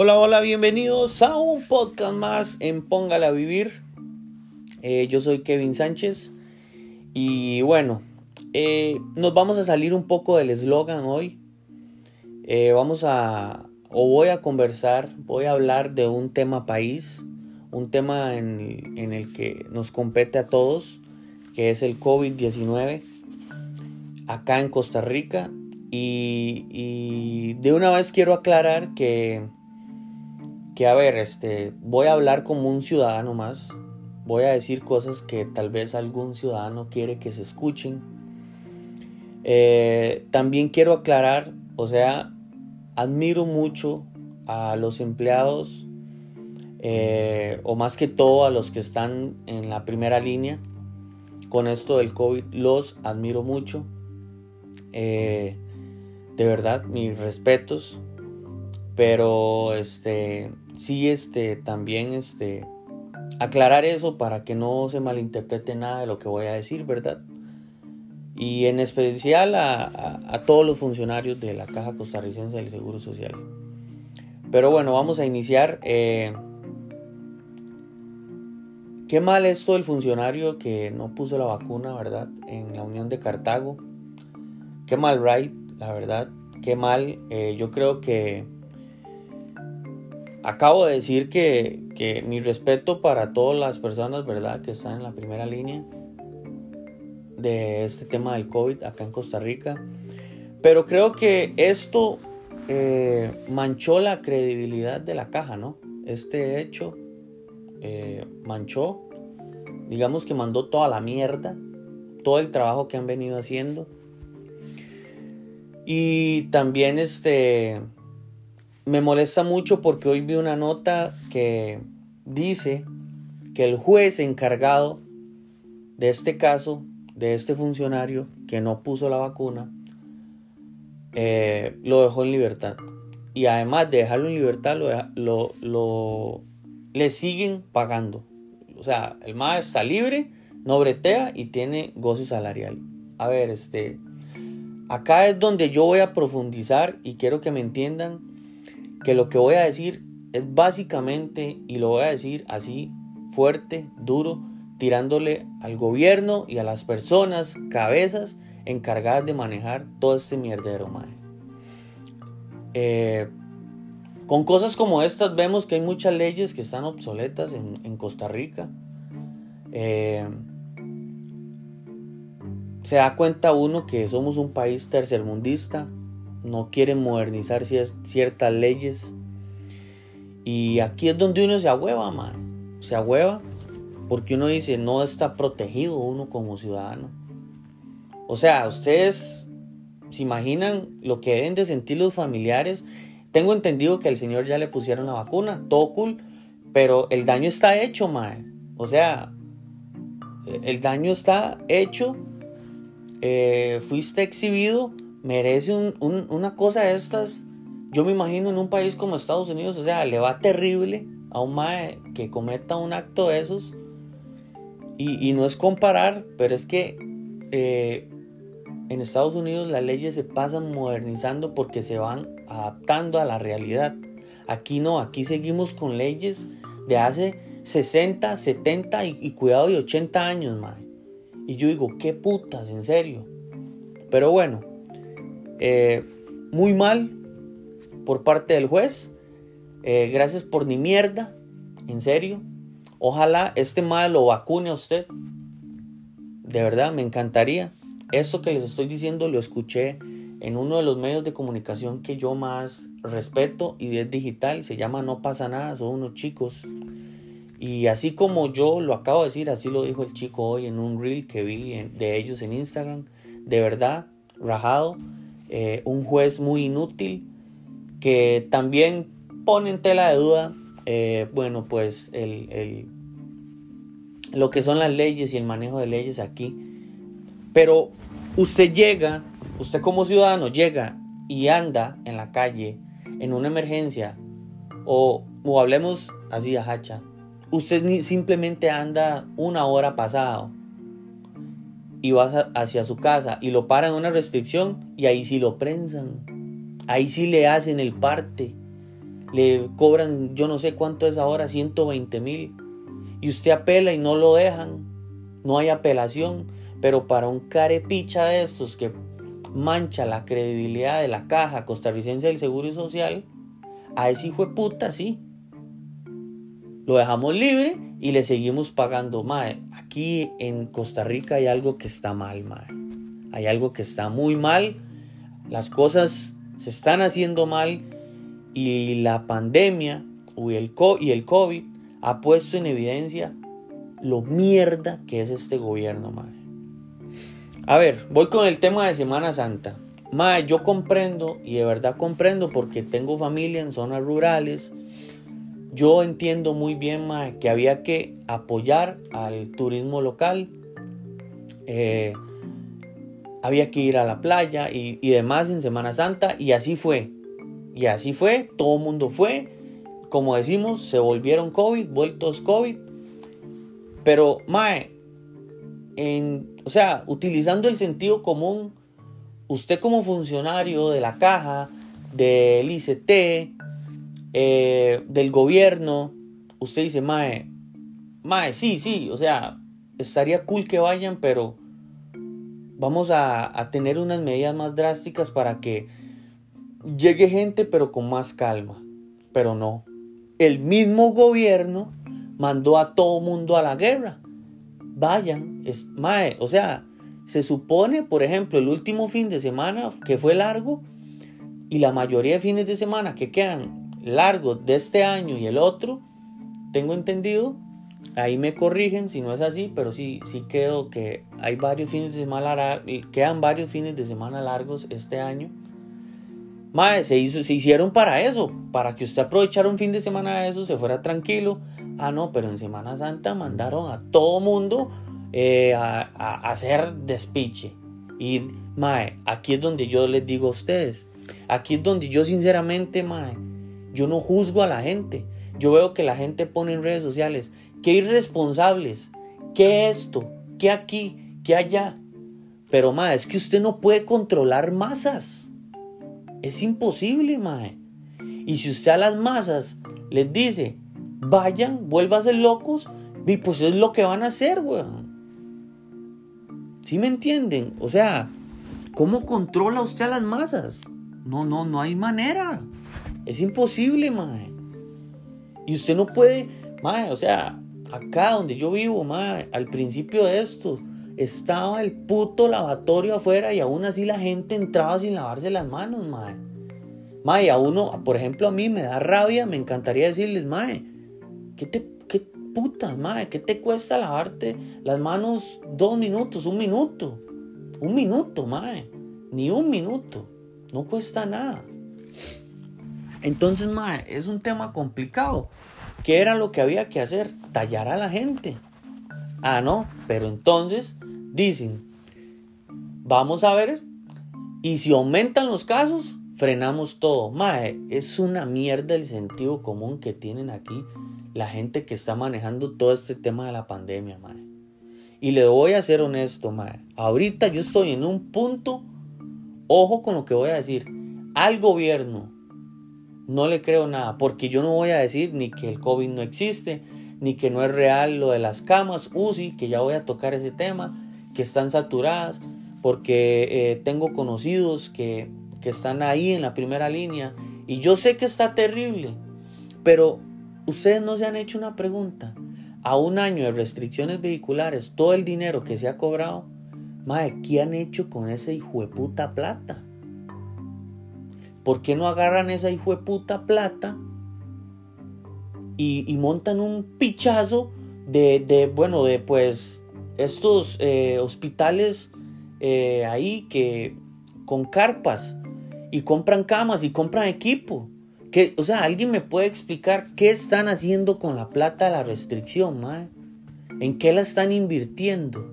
Hola, hola, bienvenidos a un podcast más en Póngale a Vivir. Eh, yo soy Kevin Sánchez y bueno, eh, nos vamos a salir un poco del eslogan hoy. Eh, vamos a, o voy a conversar, voy a hablar de un tema país, un tema en, en el que nos compete a todos, que es el COVID-19, acá en Costa Rica. Y de una vez quiero aclarar que que a ver, este, voy a hablar como un ciudadano más, voy a decir cosas que tal vez algún ciudadano quiere que se escuchen. Eh, también quiero aclarar, o sea, admiro mucho a los empleados, eh, o más que todo a los que están en la primera línea con esto del COVID, los admiro mucho. Eh, de verdad, mis respetos. Pero este sí, este, también, este, aclarar eso para que no se malinterprete nada de lo que voy a decir, ¿verdad? Y en especial a, todos los funcionarios de la Caja Costarricense del Seguro Social. Pero bueno, vamos a iniciar. Eh, qué mal esto del funcionario que no puso la vacuna, ¿verdad? En la Unión de Cartago. Qué mal, right, la verdad. Qué mal. Eh, yo creo que acabo de decir que, mi respeto para todas las personas, ¿verdad?, que están en la primera línea de este tema del COVID acá en Costa Rica. Pero creo que esto eh, manchó la credibilidad de la caja, ¿no? Este hecho eh, manchó, digamos que mandó toda la mierda, todo el trabajo que han venido haciendo. Y también este me molesta mucho porque hoy vi una nota que dice que el juez encargado de este caso, de este funcionario que no puso la vacuna, eh, lo dejó en libertad. Y además de dejarlo en libertad, lo, lo, le siguen pagando. O sea, el MAE está libre, no bretea y tiene goce salarial. A ver, este, acá es donde yo voy a profundizar y quiero que me entiendan que lo que voy a decir es básicamente, y lo voy a decir así, fuerte, duro, tirándole al gobierno y a las personas, cabezas encargadas de manejar todo este mierdero, madre. Eh, con cosas como estas vemos que hay muchas leyes que están obsoletas en, Costa Rica. Eh, se da cuenta uno que somos un país tercermundista, no quieren modernizar ciertas leyes. Y aquí es donde uno se ahueva, man. Se ahueva porque uno dice, no está protegido uno como ciudadano. O sea, ustedes se imaginan lo que deben de sentir los familiares. Tengo entendido que al señor ya le pusieron la vacuna, todo pero el daño está hecho, man. O sea, el daño está hecho. Eh, fuiste exhibido merece una cosa de estas. Yo me imagino en un país como Estados Unidos, o sea, le va terrible a un mae que cometa un acto de esos. Y, no es comparar, pero es que eh, en Estados Unidos las leyes se pasan modernizando porque se van adaptando a la realidad. Aquí no, aquí seguimos con leyes de hace 60, 70 y, cuidado de 80 años, mae. Y yo digo, qué putas, en serio. Pero bueno, eh, muy mal por parte del juez. Eh, gracias por ni mierda. En serio. Ojalá este mal lo vacune a usted. De verdad, me encantaría. Esto que les estoy diciendo lo escuché en uno de los medios de comunicación que yo más respeto y es digital. Se llama No pasa nada, son unos chicos. Y así como yo lo acabo de decir, así lo dijo el chico hoy en un reel que vi de ellos en Instagram. De verdad, rajado. Eh, un juez muy inútil que también pone en tela de duda, eh, bueno, pues el, lo que son las leyes y el manejo de leyes aquí. Pero usted llega, usted como ciudadano llega y anda en la calle en una emergencia o, o hablemos así a hacha, usted simplemente anda una hora pasado y vas hacia su casa y lo paran una restricción y ahí sí lo prensan. Ahí sí le hacen el parte. le cobran yo no sé cuánto es ahora, 120 mil. Y usted apela y no lo dejan. No hay apelación. Pero para un carepicha de estos que mancha la credibilidad de la caja costarricense del Seguro Social, a ese hijo de puta sí. Lo dejamos libre y le seguimos pagando. Mae, aquí en Costa Rica hay algo que está mal, mae. Hay algo que está muy mal. Las cosas se están haciendo mal y la pandemia y el, COVID ha puesto en evidencia lo mierda que es este gobierno, madre. A ver, voy con el tema de Semana Santa. Madre, yo comprendo y de verdad comprendo porque tengo familia en zonas rurales. Yo entiendo muy bien, madre, que había que apoyar al turismo local. Eh, había que ir a la playa y, y demás en Semana Santa y así fue. Y así fue, todo el mundo fue. Como decimos, se volvieron COVID, vueltos COVID. Pero, Mae, en, o sea, utilizando el sentido común, usted como funcionario de la caja, del ICT, eh, del gobierno, usted dice, Mae, Mae, sí, sí, o sea, estaría cool que vayan, pero vamos a, tener unas medidas más drásticas para que llegue gente pero con más calma. Pero no. El mismo gobierno mandó a todo mundo a la guerra. Vayan, es, mae, o sea, se supone, por ejemplo, el último fin de semana que fue largo y la mayoría de fines de semana que quedan largos de este año y el otro, tengo entendido, ahí me corrigen si no es así, pero sí, sí quedo que hay varios fines de semana, quedan varios fines de semana largos este año Madre, se, hizo, se hicieron para eso, para que usted aprovechara un fin de semana de eso, se fuera tranquilo. Ah, no, pero en Semana Santa mandaron a todo mundo eh, a, hacer despiche. Y, mae, aquí es donde yo les digo a ustedes, aquí es donde yo sinceramente, mae, yo no juzgo a la gente. Yo veo que la gente pone en redes sociales, qué irresponsables, qué esto, qué aquí, qué allá. Pero, mae, es que usted no puede controlar masas. Es imposible, mae. Y si usted a las masas les dice, vayan, ser locos, y pues es lo que van a hacer, weón. ¿Sí me entienden? O sea, ¿cómo controla usted a las masas? No, no, no hay manera. Es imposible, mae. Y usted no puede, mae, o sea, acá donde yo vivo, mae, al principio de esto, estaba el puto lavatorio afuera y aún así la gente entraba sin lavarse las manos, mae. Mae, a uno, por ejemplo, a mí me da rabia, me encantaría decirles, mae, ¿qué te, qué puta, mae, qué te cuesta lavarte las manos dos minutos, un minuto? Un minuto, mae, ni un minuto, no cuesta nada. Entonces, mae, es un tema complicado. ¿Qué era lo que había que hacer? Tallar a la gente. Ah, no, pero entonces dicen, vamos a ver, y si aumentan los casos, frenamos todo. Mae, es una mierda el sentido común que tienen aquí la gente que está manejando todo este tema de la pandemia, mae. Y le voy a ser honesto, mae. Ahorita yo estoy en un punto, ojo con lo que voy a decir, al gobierno no le creo nada, porque yo no voy a decir ni que el COVID no existe, ni que no es real lo de las camas UCI, que ya voy a tocar ese tema, que están saturadas, porque eh, tengo conocidos que, que están ahí en la primera línea y yo sé que está terrible, pero ustedes no se han hecho una pregunta. A un año de restricciones vehiculares, todo el dinero que se ha cobrado, madre, ¿qué han hecho con esa hijo de puta plata? ¿Por qué no agarran esa hijo puta plata y, montan un pichazo de, de, bueno, de pues estos eh, hospitales eh, ahí que con carpas y compran camas y compran equipo. Que, o sea, alguien me puede explicar qué están haciendo con la plata de la restricción, mae? ¿En qué la están invirtiendo?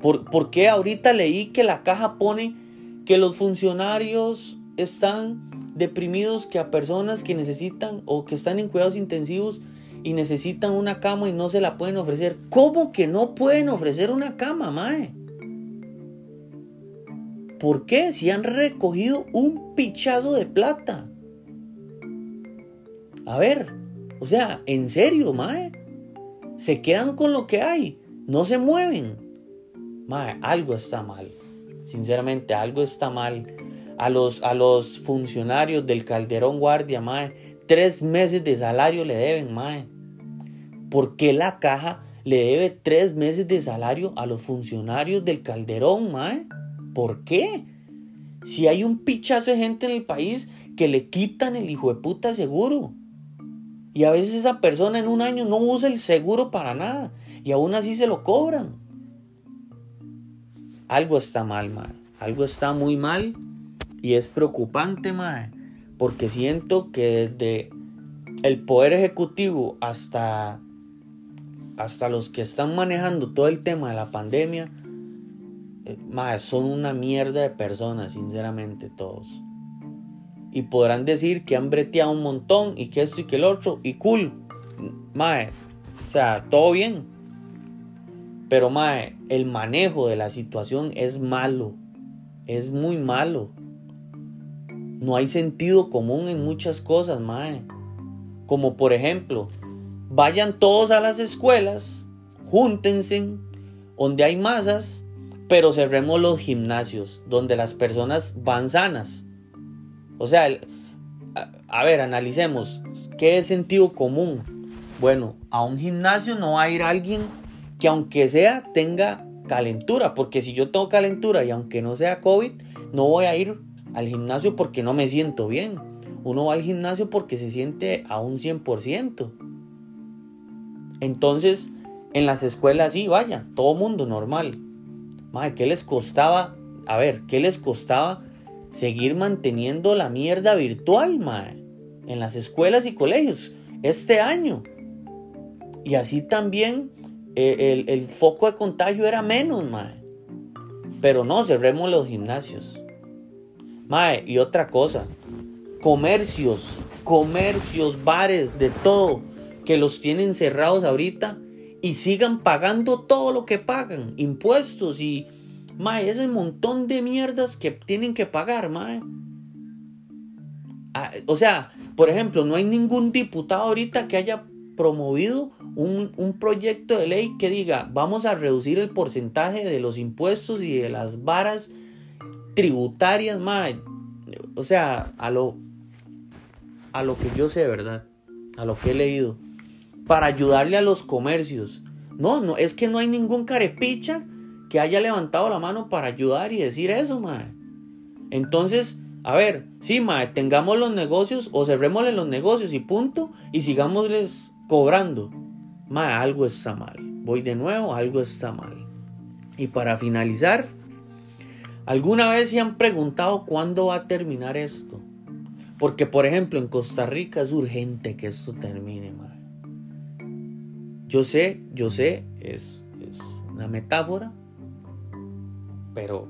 ¿Por, ¿Por qué ahorita leí que la caja pone que los funcionarios están deprimidos que a personas que necesitan o que están en cuidados intensivos y necesitan una cama y no se la pueden ofrecer. ¿Cómo que no pueden ofrecer una cama, mae? ¿Por qué? Si han recogido un pichazo de plata. A ver, o sea, en serio, mae. Se quedan con lo que hay, no se mueven. Mae, algo está mal. Sinceramente, algo está mal. A los, a los funcionarios del Calderón Guardia, mae, tres meses de salario le deben, mae. ¿Por qué la caja le debe tres meses de salario a los funcionarios del Calderón, mae? ¿Por qué? Si hay un pichazo de gente en el país que le quitan el hijo de puta seguro. Y a veces esa persona en un año no usa el seguro para nada. Y aún así se lo cobran. Algo está mal, mae. Algo está muy mal. Y es preocupante, mae. Porque siento que desde el poder ejecutivo hasta, hasta los que están manejando todo el tema de la pandemia, eh, mae, son una mierda de personas, sinceramente, todos. Y podrán decir que han breteado un montón y que esto y que el otro, y cool. Mae, o sea, todo bien. Pero mae, el manejo de la situación es malo. Es muy malo. No hay sentido común en muchas cosas, mae. Como por ejemplo, vayan todos a las escuelas, júntense, donde hay masas, pero cerremos los gimnasios, donde las personas van sanas. O sea, a, ver, analicemos, ¿qué es sentido común? Bueno, a un gimnasio no va a ir alguien que aunque sea tenga calentura, porque si yo tengo calentura y aunque no sea COVID, no voy a ir al gimnasio porque no me siento bien. Uno va al gimnasio porque se siente a un 100%. Entonces, en las escuelas sí, vaya, todo mundo normal. Madre, ¿qué les costaba? A ver, ¿qué les costaba seguir manteniendo la mierda virtual, mae, en las escuelas y colegios este año. Y así también eh, el, foco de contagio era menos, mae. Pero no, cerremos los gimnasios. Mae, y otra cosa, comercios, comercios, bares, de todo, que los tienen cerrados ahorita y sigan pagando todo lo que pagan, impuestos y Mae, ese montón de mierdas que tienen que pagar, mae. Ah, o sea, por ejemplo, no hay ningún diputado ahorita que haya promovido un, proyecto de ley que diga vamos a reducir el porcentaje de los impuestos y de las varas tributarias, mae. O sea, a lo, a lo que yo sé, ¿verdad? A lo que he leído. Para ayudarle a los comercios. No, no, es que no hay ningún carepicha que haya levantado la mano para ayudar y decir eso, mae. Entonces, a ver, sí, mae, tengamos los negocios o cerrémosle los negocios y punto, y sigámosles cobrando. Mae, algo está mal. Voy de nuevo, algo está mal. Y para finalizar, ¿alguna vez se han preguntado cuándo va a terminar esto? Porque, por ejemplo, en Costa Rica es urgente que esto termine, mae. Yo sé, yo sé, es, es una metáfora, pero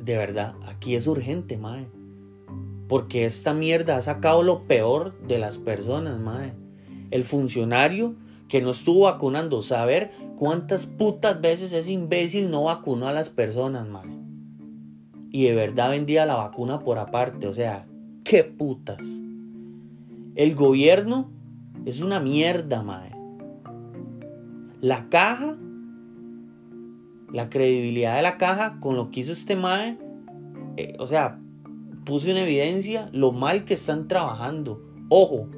de verdad, aquí es urgente, mae. Porque esta mierda ha sacado lo peor de las personas, mae. El funcionario que no estuvo vacunando, saber cuántas putas veces ese imbécil no vacunó a las personas, mae. Y de verdad vendía la vacuna por aparte, o sea, qué putas. El gobierno es una mierda, mae. La caja la credibilidad de la caja con lo que hizo este MAE, eh, o sea, puso en evidencia lo mal que están trabajando. Ojo,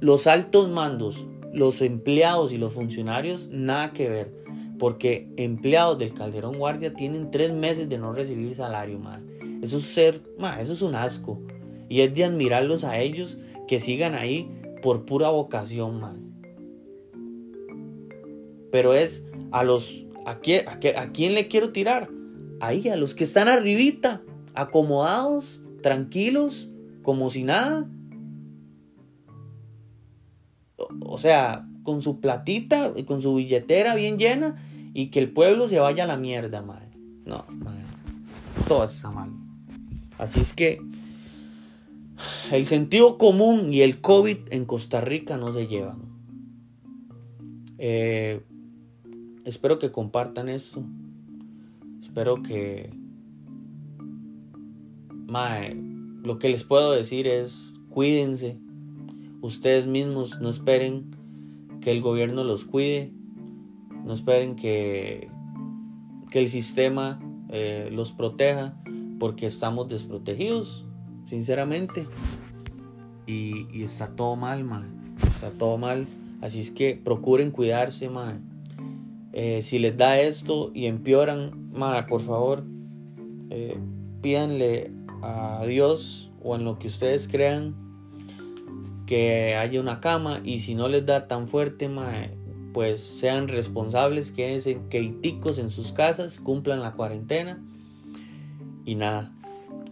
los altos mandos, los empleados y los funcionarios, nada que ver. Porque empleados del Calderón Guardia tienen tres meses de no recibir salario, MAE. Eso es ser, eso es un asco. Y es de admirarlos a ellos que sigan ahí por pura vocación, MAE. Pero es a los ¿A quién, le quiero tirar? Ahí, a los que están arribita, acomodados, tranquilos, como si nada. O, sea, con su platita y con su billetera bien llena y que el pueblo se vaya a la mierda, madre. No, madre. Todo está mal. Así es que el sentido común y el COVID en Costa Rica no se llevan. Eh, Espero que compartan esto. Espero que... Mae, lo que les puedo decir es cuídense. Ustedes mismos no esperen que el gobierno los cuide, no esperen que, que el sistema eh, los proteja, porque estamos desprotegidos, sinceramente. Y, está todo mal, man. Está todo mal. Así es que procuren cuidarse, man. Eh, si les da esto y empeoran, man, por favor, eh, pídanle a Dios o en lo que ustedes crean que haya una cama y si no les da tan fuerte, pues sean responsables, quédense queiticos en sus casas, cumplan la cuarentena y nada.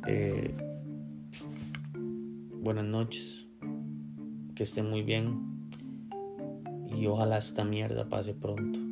Eh, buenas noches, que estén muy bien y ojalá esta mierda pase pronto.